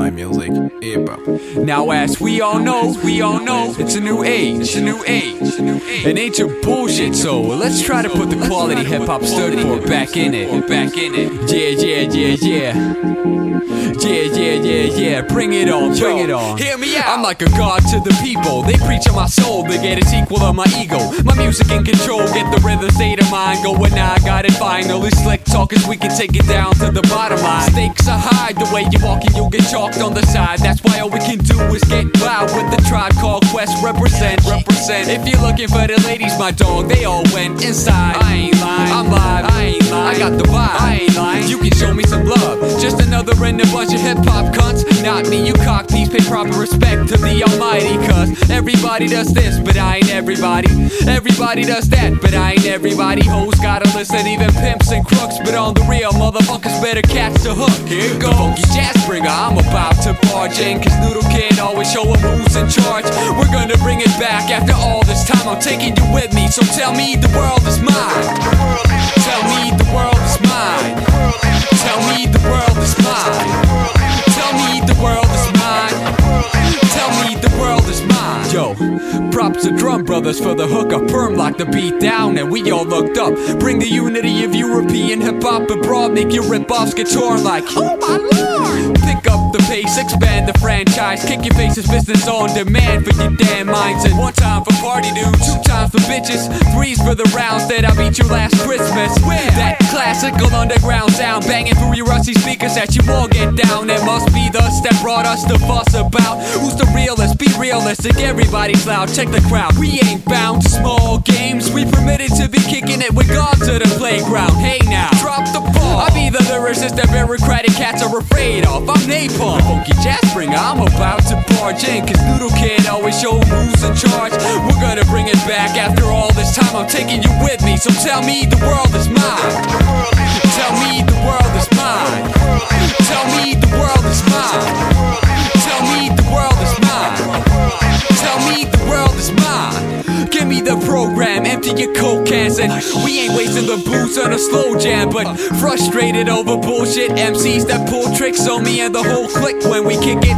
My music, hip hop. Now, as we all know, we all know, it's a new age, it's a new age, it's a new age. An age of bullshit, so let's try to put the quality hip hop stood for back in it, back in it. Yeah, yeah, yeah, yeah. Yeah, yeah, yeah, yeah. Bring it on, bring it on. Hear me out. I'm like a god to the people. They preach on my soul, they get a sequel of my ego. My music in control, get the rhythm state of mind going. Now I got it finally. Slick talkers, we can take it down to the bottom line. Stakes are high, the way you walk and you'll get chalked on the side. That's why all we can do is get wild with the tribe called Quest. Represent, represent. If you're looking for the ladies, my dog, they all went inside. I ain't lying, I'm live, I ain't. I got the vibe, I ain't lying. You can show me some love. Just another in a bunch of hip hop cunts. Not me, you cockneys, pay proper respect to the Almighty. Cause everybody does this, but I ain't everybody. Everybody does that, but I ain't everybody. Hoes gotta listen, even pimps and crooks. But on the real, motherfuckers better catch the hook. Here goes. Funky jazz bringer, I'm about to barge in. Cause Noodle Kid always showing who's in charge. We're gonna bring it back after all this time. I'm taking you with me, so tell me the world is mine. Tell me the world is mine. Tell me the world is mine. Tell me the world is mine. Tell me the world is mine. Yo, props to drum brothers for the hookup. Perm lock the beat down, and we all looked up. Bring the unity of European hip hop abroad. Make your rip offs get torn like, oh my lord! Pick up the pace, expand the franchise. Kick your faces, business on demand for your damn minds. And one time for party dudes, two times for bitches, threes for the rounds that I beat you last Christmas. That classical underground sound banging through your rusty speakers that you all get down. It must be the that brought us the fuss about who's the realest. Be realistic, everybody's loud. Check the crowd. We ain't bound to small games. We permitted to be kicking it with God to the playground. Hey now, drop the ball. I be the lyricist that bureaucratic cats are afraid of. I'm Napalm, funky jazz bringer. I'm about to barge in, cause Noodle Kid always show who's in charge. We're gonna bring it back after all this time. I'm taking you with me, so tell me the world is mine. Tell me the world is mine. Tell me the world is mine. Empty your coke cans, and we ain't wasting the booze on a slow jam. But frustrated over bullshit MCs that pull tricks on me and the whole clique when we kick it.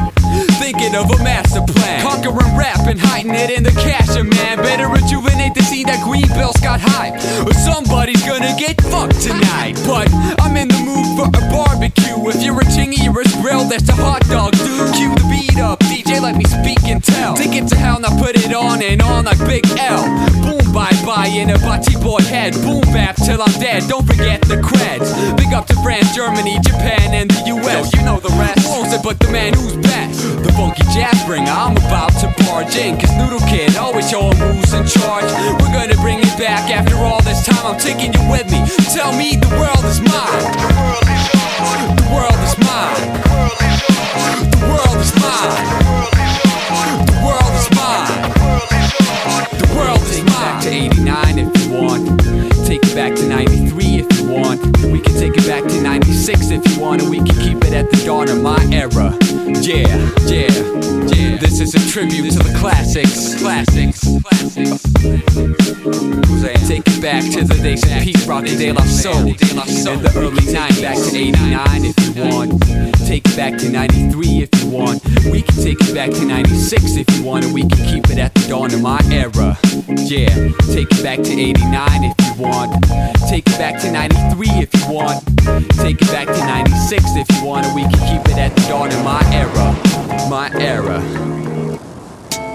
Thinking of a master plan, conquering rap and hiding it in the cash, man. Better rejuvenate the scene that Greenbelt's got hype, or somebody's gonna get fucked tonight. But I'm in the mood for a barbecue. If you're a chingy, you're a grill, that's a hot dog, dude. Cue the beat up, DJ, let me speak and tell. Take it to hell, now put it on and on like Big L. Boom, bye bye in a butty boy head. Boom, bap till I'm dead. Don't forget the creds. Big up to France, Germany, Japan, and the US. you know the rest. Owns it but the man who's best? The funky jazz bringer, I'm about to barge in. Cause Noodle Kid always showing who's in charge. We're gonna bring it back after all this time. I'm taking you with me. Tell me the world is mine. 96 if you want. And we can keep it at the dawn of my era. Yeah, yeah, yeah. This is a tribute to the classics. Classics. Classics. Take it back to the days of peace, brought the De La Soul. In the early 90s, back to 89 if you want. Take it back to 93 if you want. We can take it back to 96 if you want. And we can keep it at the dawn of my era. Yeah, take it back to 89 if you want. Take it back to 93 if you want. Take it back 96 if you want. And we can keep it at the dawn of my era. My era.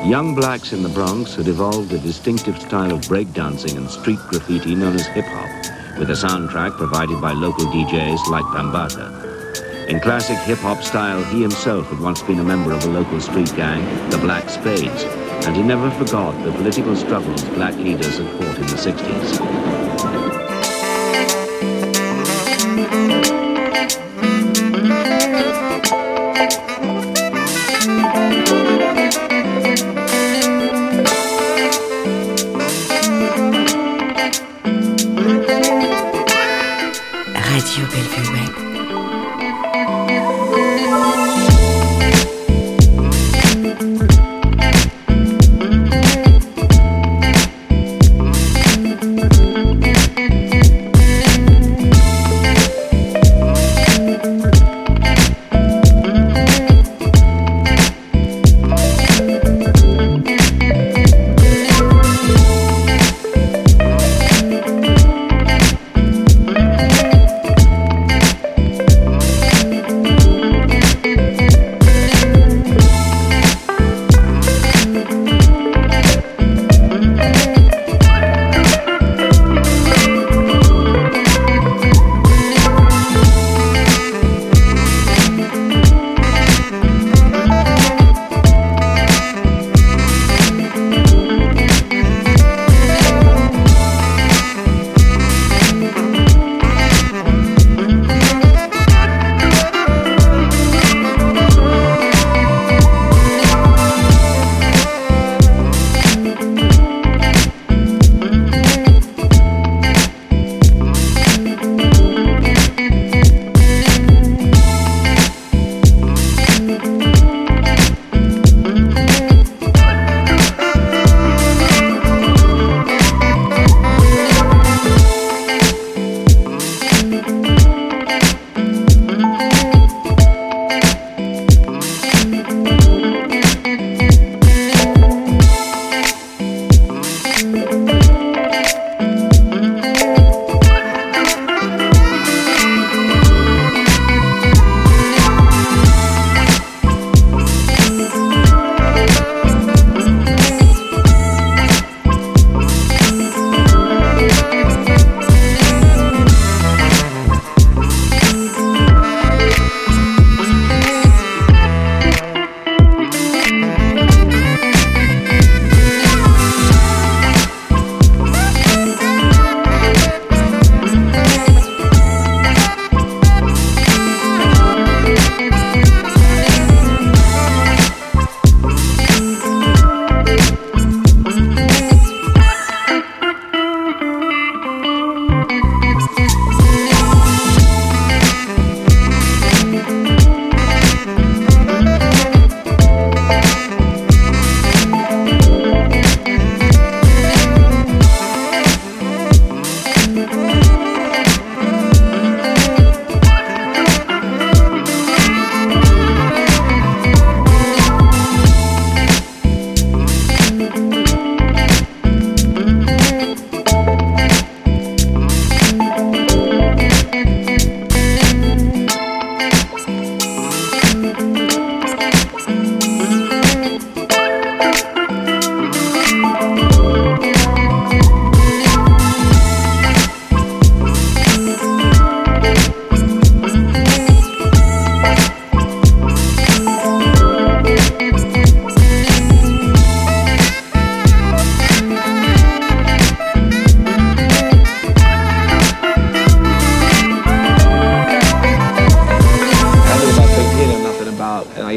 Young blacks in the Bronx had evolved a distinctive style of breakdancing and street graffiti known as hip hop, with a soundtrack provided by local DJs like Bambaataa. In classic hip hop style, he himself had once been a member of a local street gang, the Black Spades, and he never forgot the political struggles black leaders had fought in the 60s. Web.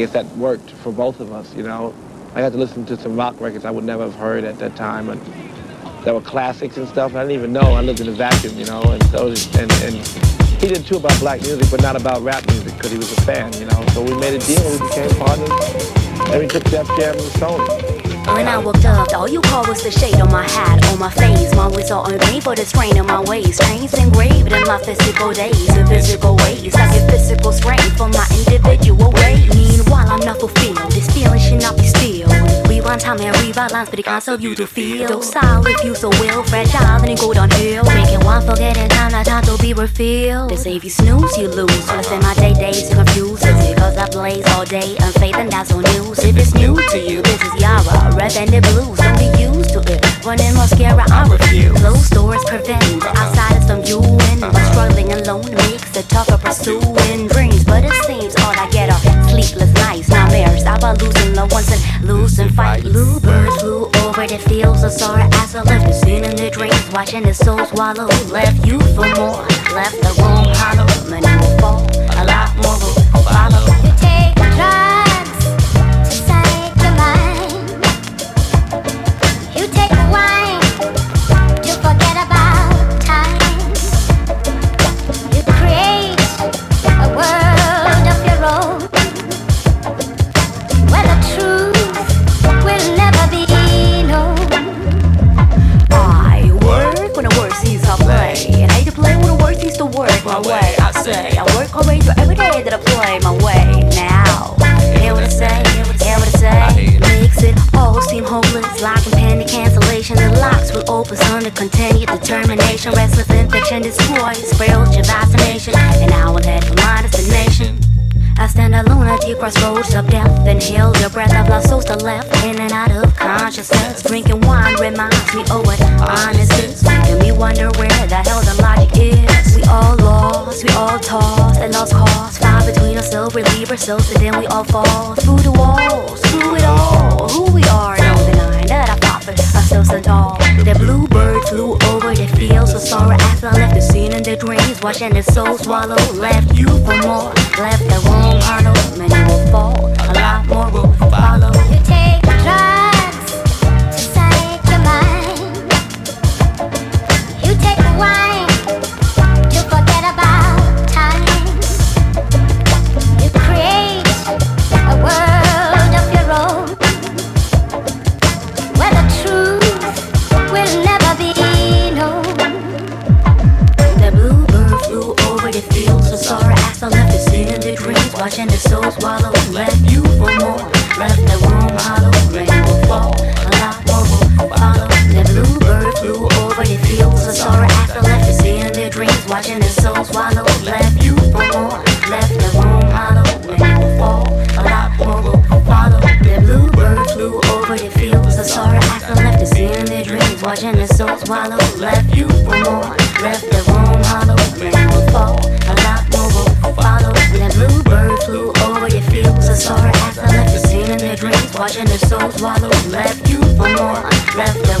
Guess that worked for both of us, you know. I had to listen to some rock records I would never have heard at that time, and that were classics and stuff. I didn't even know. I lived in a vacuum, you know, and so and and he did too about black music, but not about rap music because he was a fan, you know. So we made a deal. We became partners, and we took Def Jam and Sony. When I woke up, all you called was the shade on my hat, on my face. My words are unpaid for the strain in my ways. Chains engraved in my physical days, in physical ways. I get physical strength from my individual ways. Meanwhile, I'm not fulfilled. This feeling should not be still. Rewind time and rewrite lines, but it can't you to feel. Docile if you so will, fragile, then it go downhill. Making one forgetting time, not time to be refilled. They say if you snooze, you lose. So I spend my day days confused. It's because I blaze all day, unfaith, and that's on news. If it's new to you, this is red bandit blues. Don't be used to it. Running mascara, I refuse. Closed doors prevent outsiders from you and but struggling alone makes it tougher pursuing dreams. But it seems all I get are sleepless nights, nightmares about losing loved ones and losing fight. Bluebirds flew over the fields of sorrow as I left the scene in their dreams, watching the soul swallow. Left you for more, left the room hollow. Many will fall, a lot more will follow. You take drugs way. I work already for every day that I play my way. Now, hear what I say, hear what I say. Makes it all seem hopeless, like impending cancellation. The locks will open, son, to continue determination. Restless infection destroys spiritual vaccination. And I will head for my destination. I stand alone at the crossroads of death. Inhale the breath of lost souls to left, in and out of consciousness. Drinking wine reminds me of what honest is. Making me wonder where all tossed and lost cause. Fight between ourselves, relieve ourselves, and then we all fall through the walls, through it all. Who we are, no denying that I for ourselves and all. The bluebird flew over the fields of sorrow after I left the scene in the dreams, watching the soul swallow. Left you for more, left the room hollow. Oh, many will fall, a lot more will follow. You take watching the soul swallow. Left you for more, left the room hollow. Many will fall, a lot more will follow. The bluebird flew over the fields of sorrow as I left the scene in the dreams, watching the soul swallow. Left you for more, left the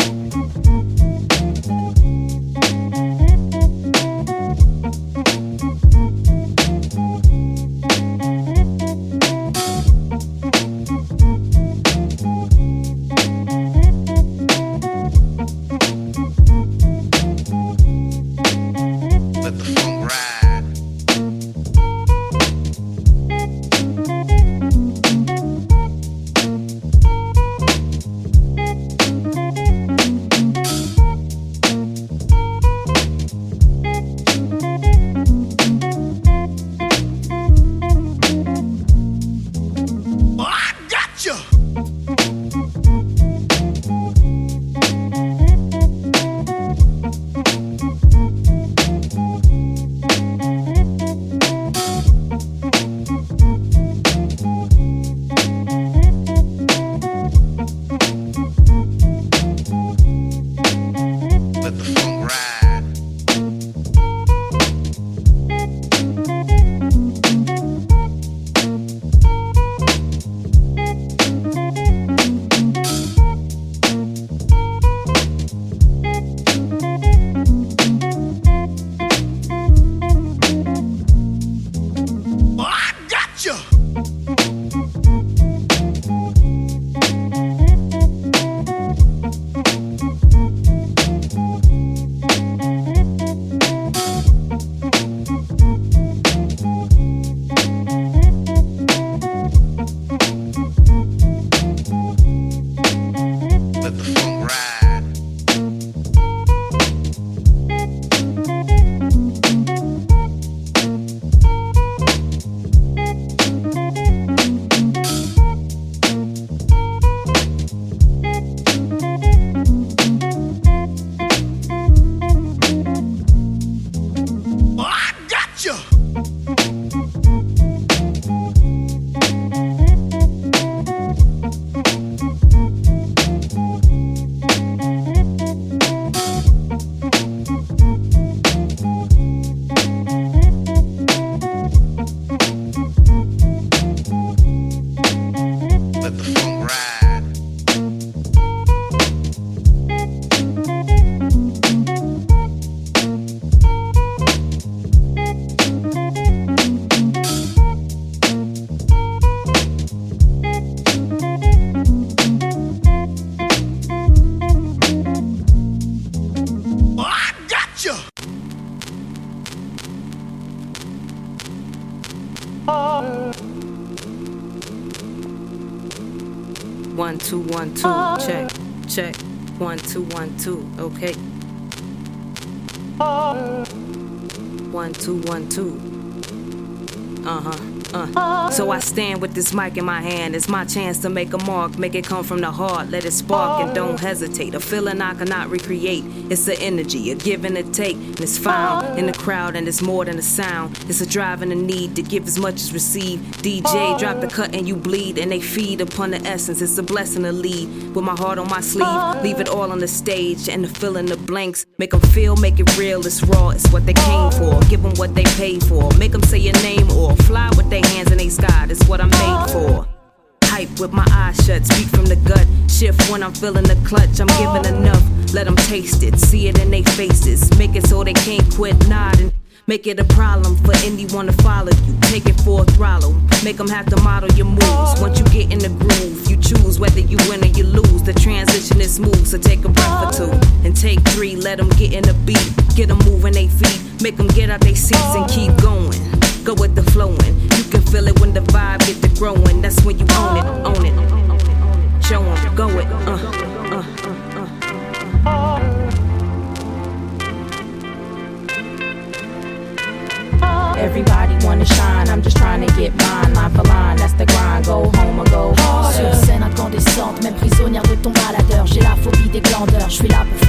two, one, two. Uh huh. Uh. So I stand with this mic in my hand. It's my chance to make a mark. Make it come from the heart. Let it spark and don't hesitate. A feeling I cannot recreate. It's the energy, a give and a take. And it's found in the crowd and it's more than a sound. It's a drive and a need to give as much as receive. DJ, drop the cut and you bleed. And they feed upon the essence. It's a blessing to lead. With my heart on my sleeve. Leave it all on the stage and the fill in the blanks. Make them feel, make it real. It's raw. It's what they came for. Give them what they paid for. Make them say your name or fly with their hands and they sky. That's what I'm made for. Hype with my eyes shut, speak from the gut. Shift when I'm feeling the clutch. I'm giving enough. Let them taste it, see it in their faces. Make it so they can't quit nodding. Make it a problem for anyone to follow you. Take it for a throttle. Make them have to model your moves. Once you get in the groove, you choose whether you win or you lose. The transition is smooth, so take a breath or two. And take three, let them get in the beat. Get them moving they feet. Make them get out their seats and keep going. Go with the flowing. You can feel it when the vibe get to growing. That's when you own it, own it. Show 'em, go it, uh, uh, uh. Everybody wanna shine, I'm just trying to get mine, line for line, that's the grind, go home or go Sur scène incandescente, même prisonnière de ton baladeur J'ai la phobie des glandeurs, je suis là pour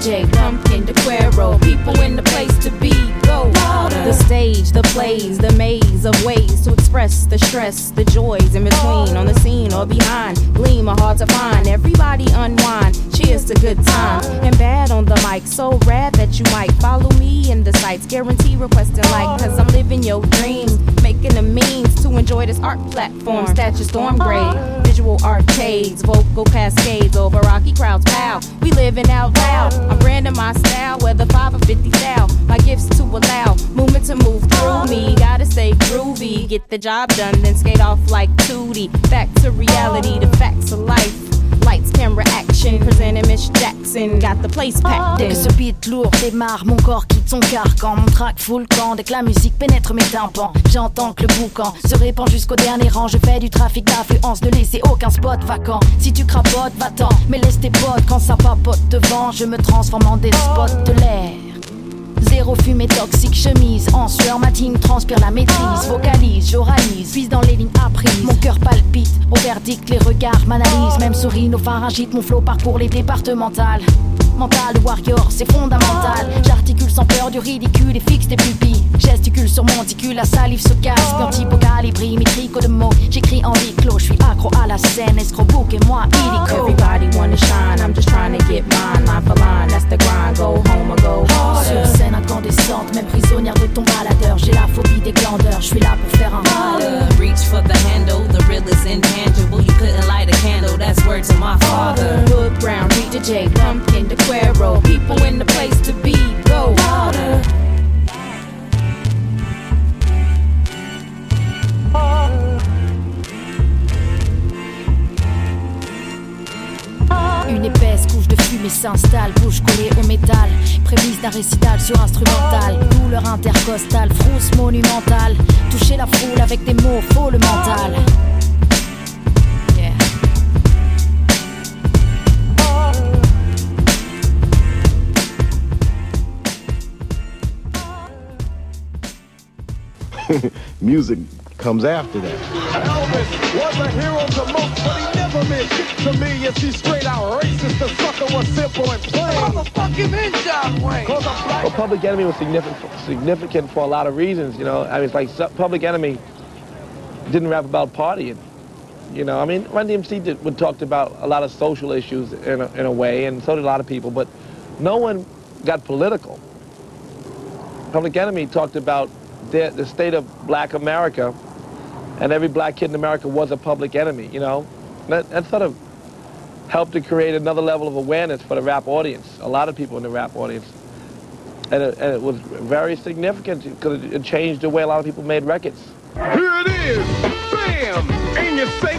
Brown, Rita J, Pumpkin, the Quero People in the place to be, go. Louder The stage, the plays, the maze of ways to express the stress, the joys in between, on the scene or behind. Gleam are hard to find, everybody unwind. Cheers to good times, and bad on the mic So rad that you might follow me in the sites Guarantee requesting like, cause I'm living your dreams Making the means to enjoy this art platform. Statue storm grade, visual arcades Vocal cascades over rocky crowds, pow We living out loud, I'm branding my style Whether 5 or 50 thou, my gifts to allow Movement to move through me, gotta stay groovy Get the job done, then skate off like Tootie. Back to reality, the facts of life Lights, camera, action, presenting Miss Jackson Got the place packed Dès in que ce beat lourd démarre, mon corps quitte son carcan. Mon track full camp, dès que la musique pénètre mes tympans. J'entends que le boucan se répand jusqu'au dernier rang. Je fais du trafic d'influence, ne laissez aucun spot vacant. Si tu crapotes, va-t'en, mais laisse tes potes. Quand ça papote devant, je me transforme en despote de l'air. Zéro fumée toxique, chemise en sueur, ma transpire la maîtrise, vocalise, j'oralise, vise dans les lignes apprises. Mon cœur palpite, au verdict, les regards m'analysent, même souris, nos pharyngites, mon flow parcourt les départementales. Mental warrior, c'est fondamental. Du ridicule et fixe tes pupilles. Gesticule sur mon ticule, la salive se casse. Calibré, mes tricots de mots. J'écris en huis clos, je suis accro à scène, escroc et moi illico. Everybody wanna shine, I'm just trying to get mine. Line for line, that's the grind. Go home or go harder. Sur scène incandescente, même prisonnière de ton baladeur. J'ai la phobie des glandeurs, je suis là pour faire un râleur. Reach for the handle, the real is intangible. You couldn't light a candle, that's word to my father. Hood Brown, Rita J, Pumpkin, the Quero. People in the place to be, go harder. Une épaisse couche de fumée s'installe, bouche collée au métal. Prémisse d'un récital sur instrumental. Douleur intercostale, frousse monumentale. Toucher la foule avec des mots, faux le mental. Music comes after that. Elvis was a hero to most, but he never meant to me. Is he straight out racist? The sucker was simple and plain. Motherfucking in John Wayne. Cause I'm black. Well, Public Enemy was significant, significant for a lot of reasons, you know. I mean, it's like Public Enemy didn't rap about partying. You know, I mean, Run DMC did, would talked about a lot of social issues in a, in a way, and so did a lot of people, but no one got political. Public Enemy talked about the, the state of black America, and every black kid in America was a public enemy, you know. That, that sort of helped to create another level of awareness for the rap audience, a lot of people in the rap audience. And it, and it was very significant because it, it changed the way a lot of people made records. Here it is, bam! And you say,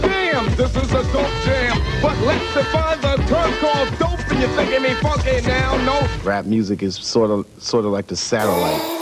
damn, this is a dope jam. But let's define the term called dope, and you think it ain't funky now, no? Rap music is sort of sort of like the satellite.